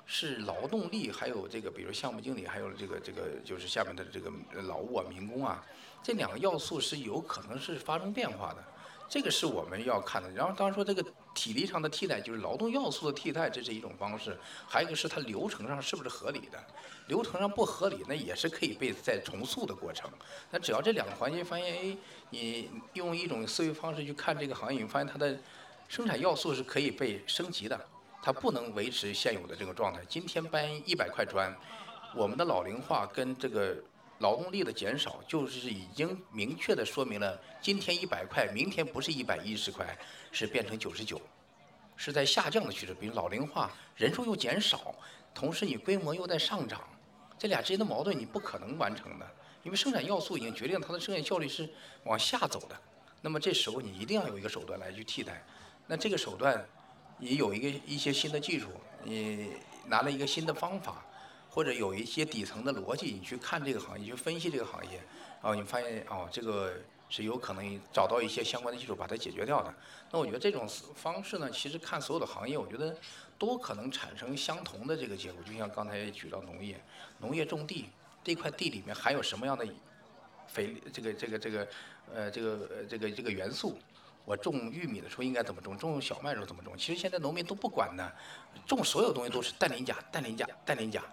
是劳动力，还有这个，比如项目经理，还有这个这个就是下面的这个劳务啊、民工啊，这两个要素是有可能是发生变化的。这个是我们要看的。然后当然说这个体力上的替代，就是劳动要素的替代，这是一种方式。还有一个是它流程上是不是合理的？流程上不合理，那也是可以被再重塑的过程。那只要这两个环节发现，哎，你用一种思维方式去看这个行业，你发现它的生产要素是可以被升级的，它不能维持现有的这个状态。今天搬一百块砖，我们的老龄化跟这个。劳动力的减少，就是已经明确的说明了，今天一百块，明天不是一百一十块，是变成九十九，是在下降的趋势。比如老龄化，人数又减少，同时你规模又在上涨，这俩之间的矛盾你不可能完成的，因为生产要素已经决定它的生产效率是往下走的。那么这时候你一定要有一个手段来去替代，那这个手段，你有一个一些新的技术，你拿了一个新的方法。或者有一些底层的逻辑，你去看这个行业，去分析这个行业，然后你发现哦，这个是有可能找到一些相关的技术把它解决掉的。那我觉得这种方式呢，其实看所有的行业，我觉得都可能产生相同的这个结果。就像刚才也举到农业，农业种地这块地里面含有什么样的肥，这个这个这个呃这个这个这个元素。我种玉米的时候应该怎么种？种小麦的时候怎么种？其实现在农民都不管的，种所有东西都是氮磷钾、氮磷钾、氮磷钾。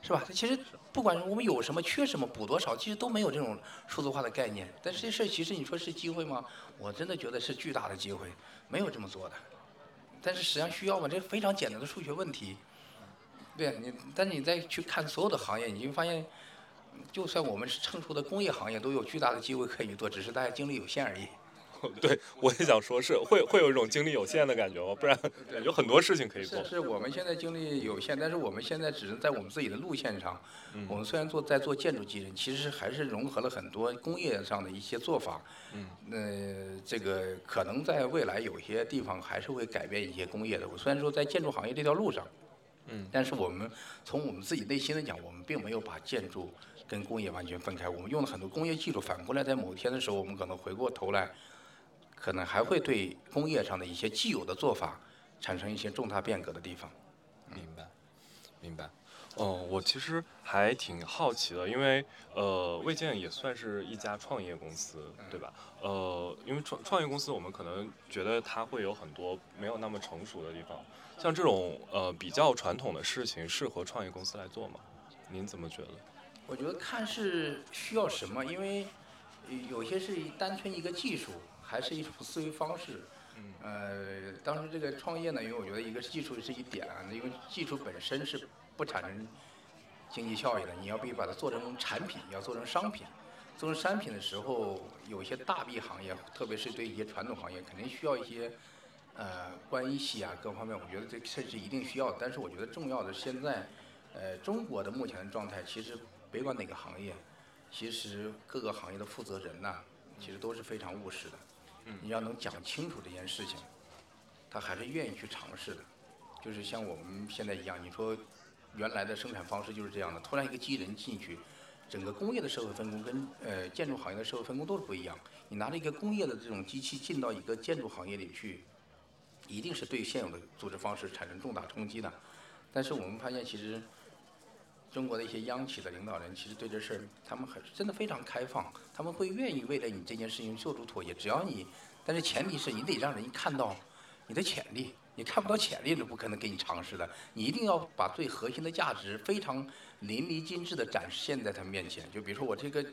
是吧？其实不管我们有什么缺什么补多少，其实都没有这种数字化的概念。但是这事其实你说是机会吗？我真的觉得是巨大的机会，没有这么做的。但是实际上需要吗？这非常简单的数学问题。对你，但是你再去看所有的行业，你就发现，就算我们是成熟的工业行业，都有巨大的机会可以做，只是大家精力有限而已。对，我也想说，是会会有一种精力有限的感觉吗？不然有很多事情可以做。是我们现在精力有限，但是我们现在只是在我们自己的路线上。我们虽然做在做建筑机人，其实还是融合了很多工业上的一些做法。嗯。那这个可能在未来有些地方还是会改变一些工业的。我虽然说在建筑行业这条路上，嗯，但是我们从我们自己内心的讲，我们并没有把建筑跟工业完全分开。我们用了很多工业技术，反过来在某一天的时候，我们可能回过头来。可能还会对工业上的一些既有的做法产生一些重大变革的地方。明白，明白。哦，我其实还挺好奇的，因为呃，魏建也算是一家创业公司，对吧？呃，因为创创业公司，我们可能觉得它会有很多没有那么成熟的地方，像这种呃比较传统的事情，适合创业公司来做吗？您怎么觉得？我觉得看是需要什么，因为有些是单纯一个技术，还是一种思维方式。呃，当时这个创业呢，因为我觉得一个技术是一点，因为技术本身是不产生经济效益的，你要必须把它做成产品，要做成商品。做成商品的时候，有些大 B 行业，特别是对一些传统行业，肯定需要一些呃关系啊，各方面，我觉得这这是一定需要的。但是我觉得重要的现在，呃，中国的目前的状态，其实别管哪个行业，其实各个行业的负责人呐，其实都是非常务实的。你要能讲清楚这件事情，他还是愿意去尝试的。就是像我们现在一样，你说原来的生产方式就是这样的，突然一个机器人进去，整个工业的社会分工跟呃建筑行业的社会分工都是不一样。你拿着一个工业的这种机器进到一个建筑行业里去，一定是对现有的组织方式产生重大冲击的。但是我们发现，其实中国的一些央企的领导人，其实对这事儿他们很真的非常开放，他们会愿意为了你这件事情做出妥协，只要你。但是前提是你得让人看到你的潜力，你看不到潜力是不可能给你尝试的。你一定要把最核心的价值非常淋漓尽致地展现在他们面前。就比如说我这个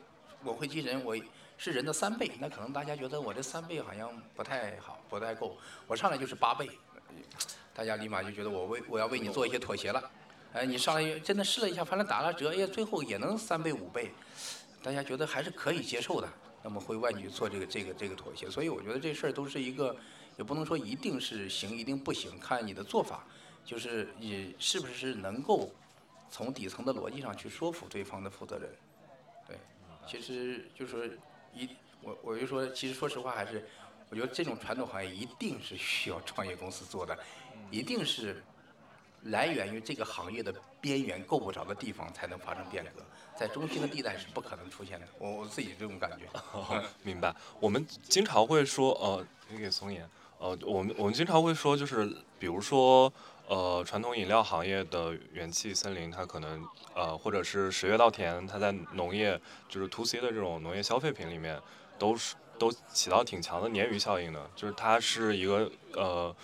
我会机人，我是人的三倍，那可能大家觉得我这三倍好像不太好，不太够。我上来就是八倍，大家立马就觉得我为我要为你做一些妥协了。哎，你上来真的试了一下，反正打了折，哎，最后也能三倍五倍，大家觉得还是可以接受的。那么会万去做这个这个这个妥协，所以我觉得这事儿都是一个，也不能说一定是行一定不行，看你的做法，就是你是不是能够从底层的逻辑上去说服对方的负责人，对，其实就是一我我就说，其实说实话还是，我觉得这种传统行业一定是需要创业公司做的，一定是来源于这个行业的边缘够不着的地方才能发生变革。在中心的地带是不可能出现的，我我自己这种感觉。明白。我们经常会说，呃，给给松岩，呃，我们我们经常会说，就是比如说，呃，传统饮料行业的元气森林，它可能，呃，或者是十月稻田，它在农业，就是 to C 的这种农业消费品里面，都是都起到挺强的鲶鱼效应的，就是它是一个，呃。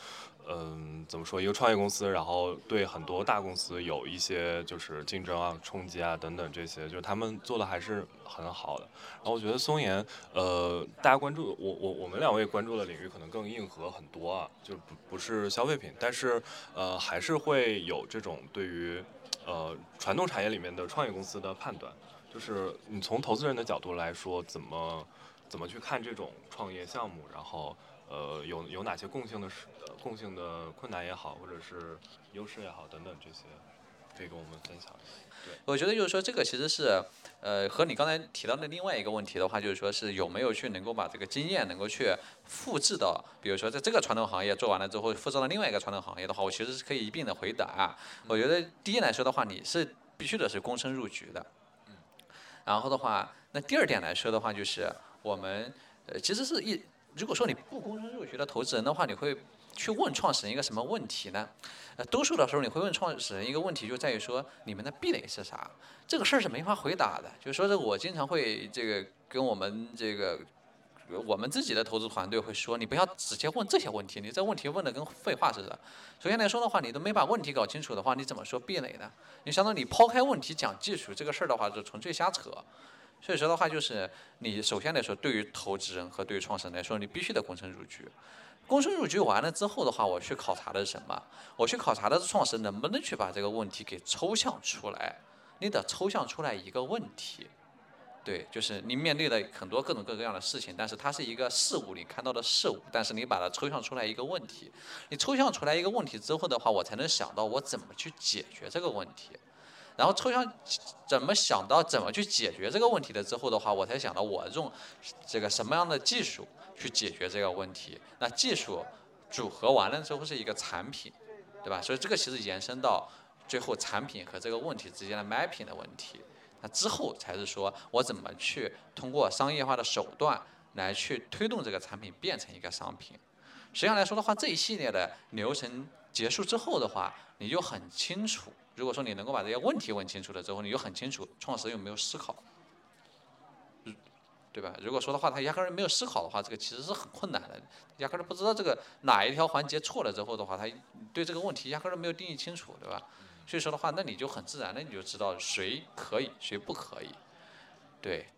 嗯，怎么说？一个创业公司，然后对很多大公司有一些就是竞争啊、冲击啊等等这些，就是他们做的还是很好的。然后我觉得松岩，呃，大家关注我我我们两位关注的领域可能更硬核很多啊，就不不是消费品，但是呃还是会有这种对于呃传统产业里面的创业公司的判断，就是你从投资人的角度来说，怎么怎么去看这种创业项目，然后。呃，有有哪些共性的是共性的困难也好，或者是优势也好，等等这些，可以跟我们分享一下。对，我觉得就是说这个其实是，呃，和你刚才提到的另外一个问题的话，就是说是有没有去能够把这个经验能够去复制到，比如说在这个传统行业做完了之后，复制到另外一个传统行业的话，我其实是可以一并的回答。我觉得第一来说的话，你是必须得是躬身入局的。然后的话，那第二点来说的话，就是我们呃其实是一。如果说你不躬身入学的投资人的话，你会去问创始人一个什么问题呢？呃，多数的时候你会问创始人一个问题，就在于说你们的壁垒是啥？这个事儿是没法回答的。就是说，这我经常会这个跟我们这个我们自己的投资团队会说，你不要直接问这些问题，你这问题问的跟废话似的。首先来说的话，你都没把问题搞清楚的话，你怎么说壁垒呢？你相当于你抛开问题讲技术这个事儿的话，就纯粹瞎扯。所以说的话，就是你首先来说，对于投资人和对于创始人来说，你必须得躬身入局。躬身入局完了之后的话，我去考察的是什么？我去考察的是创始人能不能去把这个问题给抽象出来。你得抽象出来一个问题，对，就是你面对的很多各种各样的事情，但是它是一个事物，你看到的事物，但是你把它抽象出来一个问题。你抽象出来一个问题之后的话，我才能想到我怎么去解决这个问题。然后抽象怎么想到怎么去解决这个问题的之后的话，我才想到我用这个什么样的技术去解决这个问题。那技术组合完了之后是一个产品，对吧？所以这个其实延伸到最后产品和这个问题之间的 mapping 的问题。那之后才是说我怎么去通过商业化的手段来去推动这个产品变成一个商品。实际上来说的话，这一系列的流程结束之后的话，你就很清楚。如果说你能够把这些问题问清楚了之后，你就很清楚创始人有没有思考，对吧？如果说的话，他压根儿没有思考的话，这个其实是很困难的，压根儿不知道这个哪一条环节错了之后的话，他对这个问题压根儿没有定义清楚，对吧？所以说的话，那你就很自然的你就知道谁可以，谁不可以，对。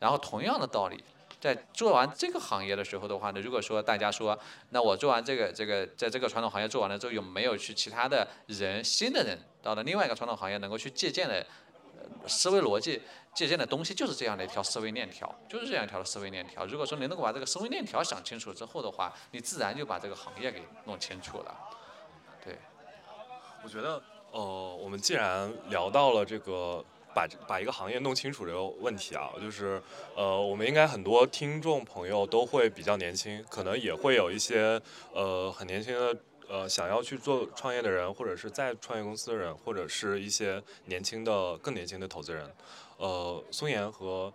然后同样的道理。在做完这个行业的时候的话呢，如果说大家说，那我做完这个这个，在这个传统行业做完了之后，有没有去其他的人新的人到了另外一个传统行业能够去借鉴的思维逻辑、借鉴的东西，就是这样的一条思维链条，就是这样一条的思维链条。如果说你能够把这个思维链条想清楚之后的话，你自然就把这个行业给弄清楚了。对，我觉得，呃，我们既然聊到了这个。把把一个行业弄清楚这个问题啊，就是呃，我们应该很多听众朋友都会比较年轻，可能也会有一些呃很年轻的呃想要去做创业的人，或者是在创业公司的人，或者是一些年轻的更年轻的投资人。呃，松岩和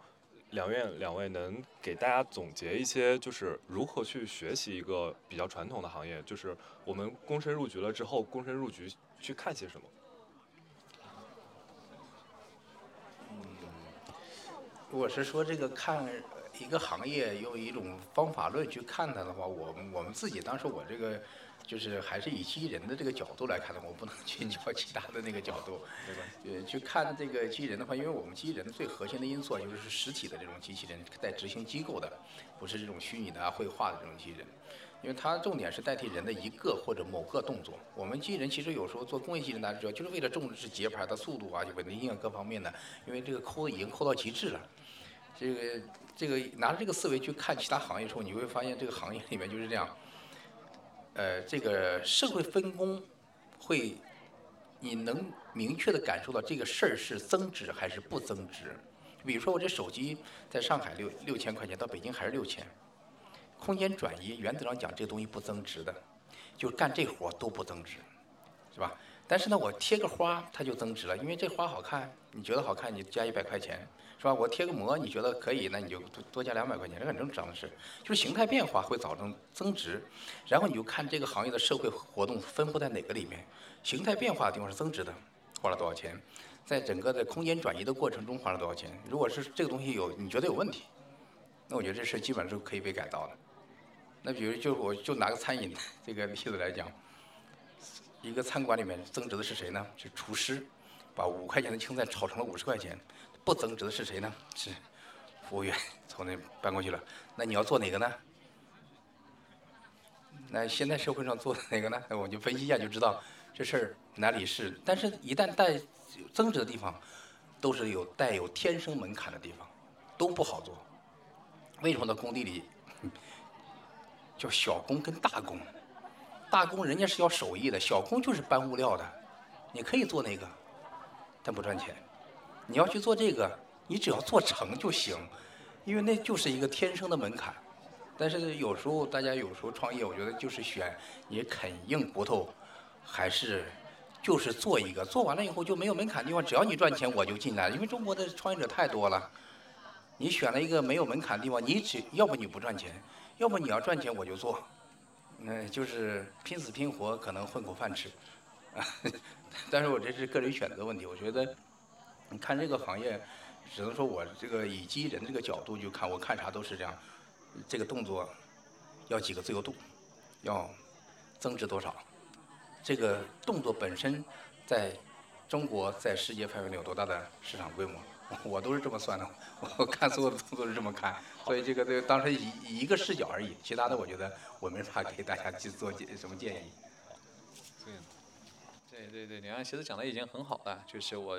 梁院两位能给大家总结一些，就是如何去学习一个比较传统的行业，就是我们躬身入局了之后，躬身入局去看些什么？如果是说这个看一个行业用一种方法论去看它的话，我我们自己当时我这个就是还是以机器人的这个角度来看的，我不能去找其他的那个角度，对吧？呃，去看这个机器人的话，因为我们机器人最核心的因素就是实体的这种机器人在执行机构的，不是这种虚拟的啊、绘画的这种机器人。因为它重点是代替人的一个或者某个动作。我们机器人其实有时候做工业机器人，大家知道，就是为了重视节拍的速度啊、稳定性各方面的。因为这个抠已经抠到极致了。这个这个拿着这个思维去看其他行业的时候，你会发现这个行业里面就是这样。呃，这个社会分工会，你能明确的感受到这个事儿是增值还是不增值。比如说我这手机在上海六六千块钱，到北京还是六千。空间转移原则上讲，这东西不增值的，就干这活都不增值，是吧？但是呢，我贴个花它就增值了，因为这花好看，你觉得好看，你加一百块钱，是吧？我贴个膜，你觉得可以，那你就多多加两百块钱，这很正常的事。就是形态变化会造成增值，然后你就看这个行业的社会活动分布在哪个里面，形态变化的地方是增值的，花了多少钱？在整个的空间转移的过程中花了多少钱？如果是这个东西有你觉得有问题，那我觉得这事基本上是可以被改造的。那比如就我就拿个餐饮这个例子来讲，一个餐馆里面增值的是谁呢？是厨师，把五块钱的青菜炒成了五十块钱。不增值的是谁呢？是服务员 从那搬过去了。那你要做哪个呢？那现在社会上做的哪个呢？我就分析一下就知道这事儿哪里是。但是，一旦带增值的地方，都是有带有天生门槛的地方，都不好做。为什么呢？工地里？叫小工跟大工，大工人家是要手艺的，小工就是搬物料的，你可以做那个，但不赚钱。你要去做这个，你只要做成就行，因为那就是一个天生的门槛。但是有时候大家有时候创业，我觉得就是选你啃硬骨头，还是就是做一个，做完了以后就没有门槛地方，只要你赚钱我就进来。因为中国的创业者太多了，你选了一个没有门槛的地方，你只要不你不赚钱。要不你要赚钱我就做，那就是拼死拼活可能混口饭吃，啊，但是我这是个人选择问题。我觉得，你看这个行业，只能说我这个以机器人这个角度就看，我看啥都是这样。这个动作要几个自由度，要增值多少？这个动作本身在中国在世界范围内有多大的市场规模？我都是这么算的，我看所有的动作是这么看，所以这个这个当时一一个视角而已，其他的我觉得我没法给大家去做建什么建议。对对对，两岸其实讲的已经很好了，就是我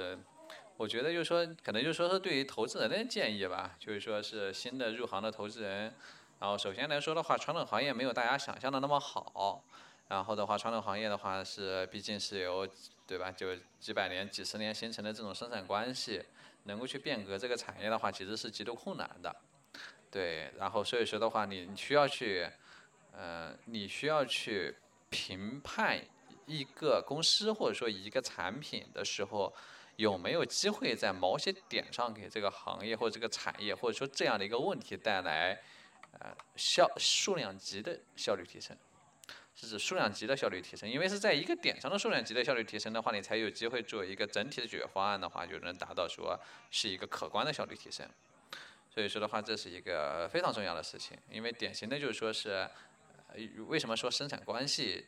我觉得就是说，可能就是说是对于投资人的建议吧，就是说是新的入行的投资人，然后首先来说的话，传统行业没有大家想象的那么好，然后的话，传统行业的话是毕竟是有对吧，就几百年、几十年形成的这种生产关系。能够去变革这个产业的话，其实是极度困难的，对。然后所以说的话，你需要去，呃，你需要去评判一个公司或者说一个产品的时候，有没有机会在某些点上给这个行业或者这个产业或者说这样的一个问题带来，呃，效数量级的效率提升。是指数量级的效率提升，因为是在一个点上的数量级的效率提升的话，你才有机会做一个整体的解决方案的话，就能达到说是一个可观的效率提升。所以说的话，这是一个非常重要的事情，因为典型的就是说是，为什么说生产关系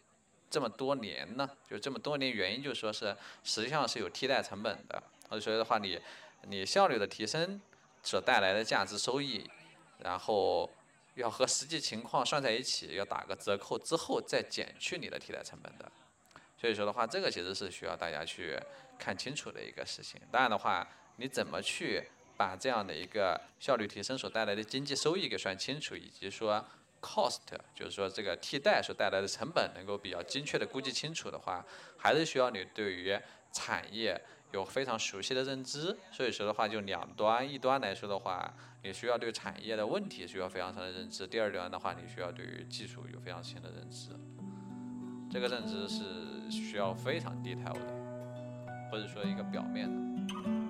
这么多年呢？就这么多年原因就说是实际上是有替代成本的，所以的话你你效率的提升所带来的价值收益，然后。要和实际情况算在一起，要打个折扣之后再减去你的替代成本的，所以说的话，这个其实是需要大家去看清楚的一个事情。当然的话，你怎么去把这样的一个效率提升所带来的经济收益给算清楚，以及说 cost，就是说这个替代所带来的成本能够比较精确的估计清楚的话，还是需要你对于产业。有非常熟悉的认知，所以说的话，就两端，一端来说的话，你需要对产业的问题需要非常深的认知；第二端的话，你需要对于技术有非常深的认知。这个认知是需要非常 detail 的，不是说一个表面的。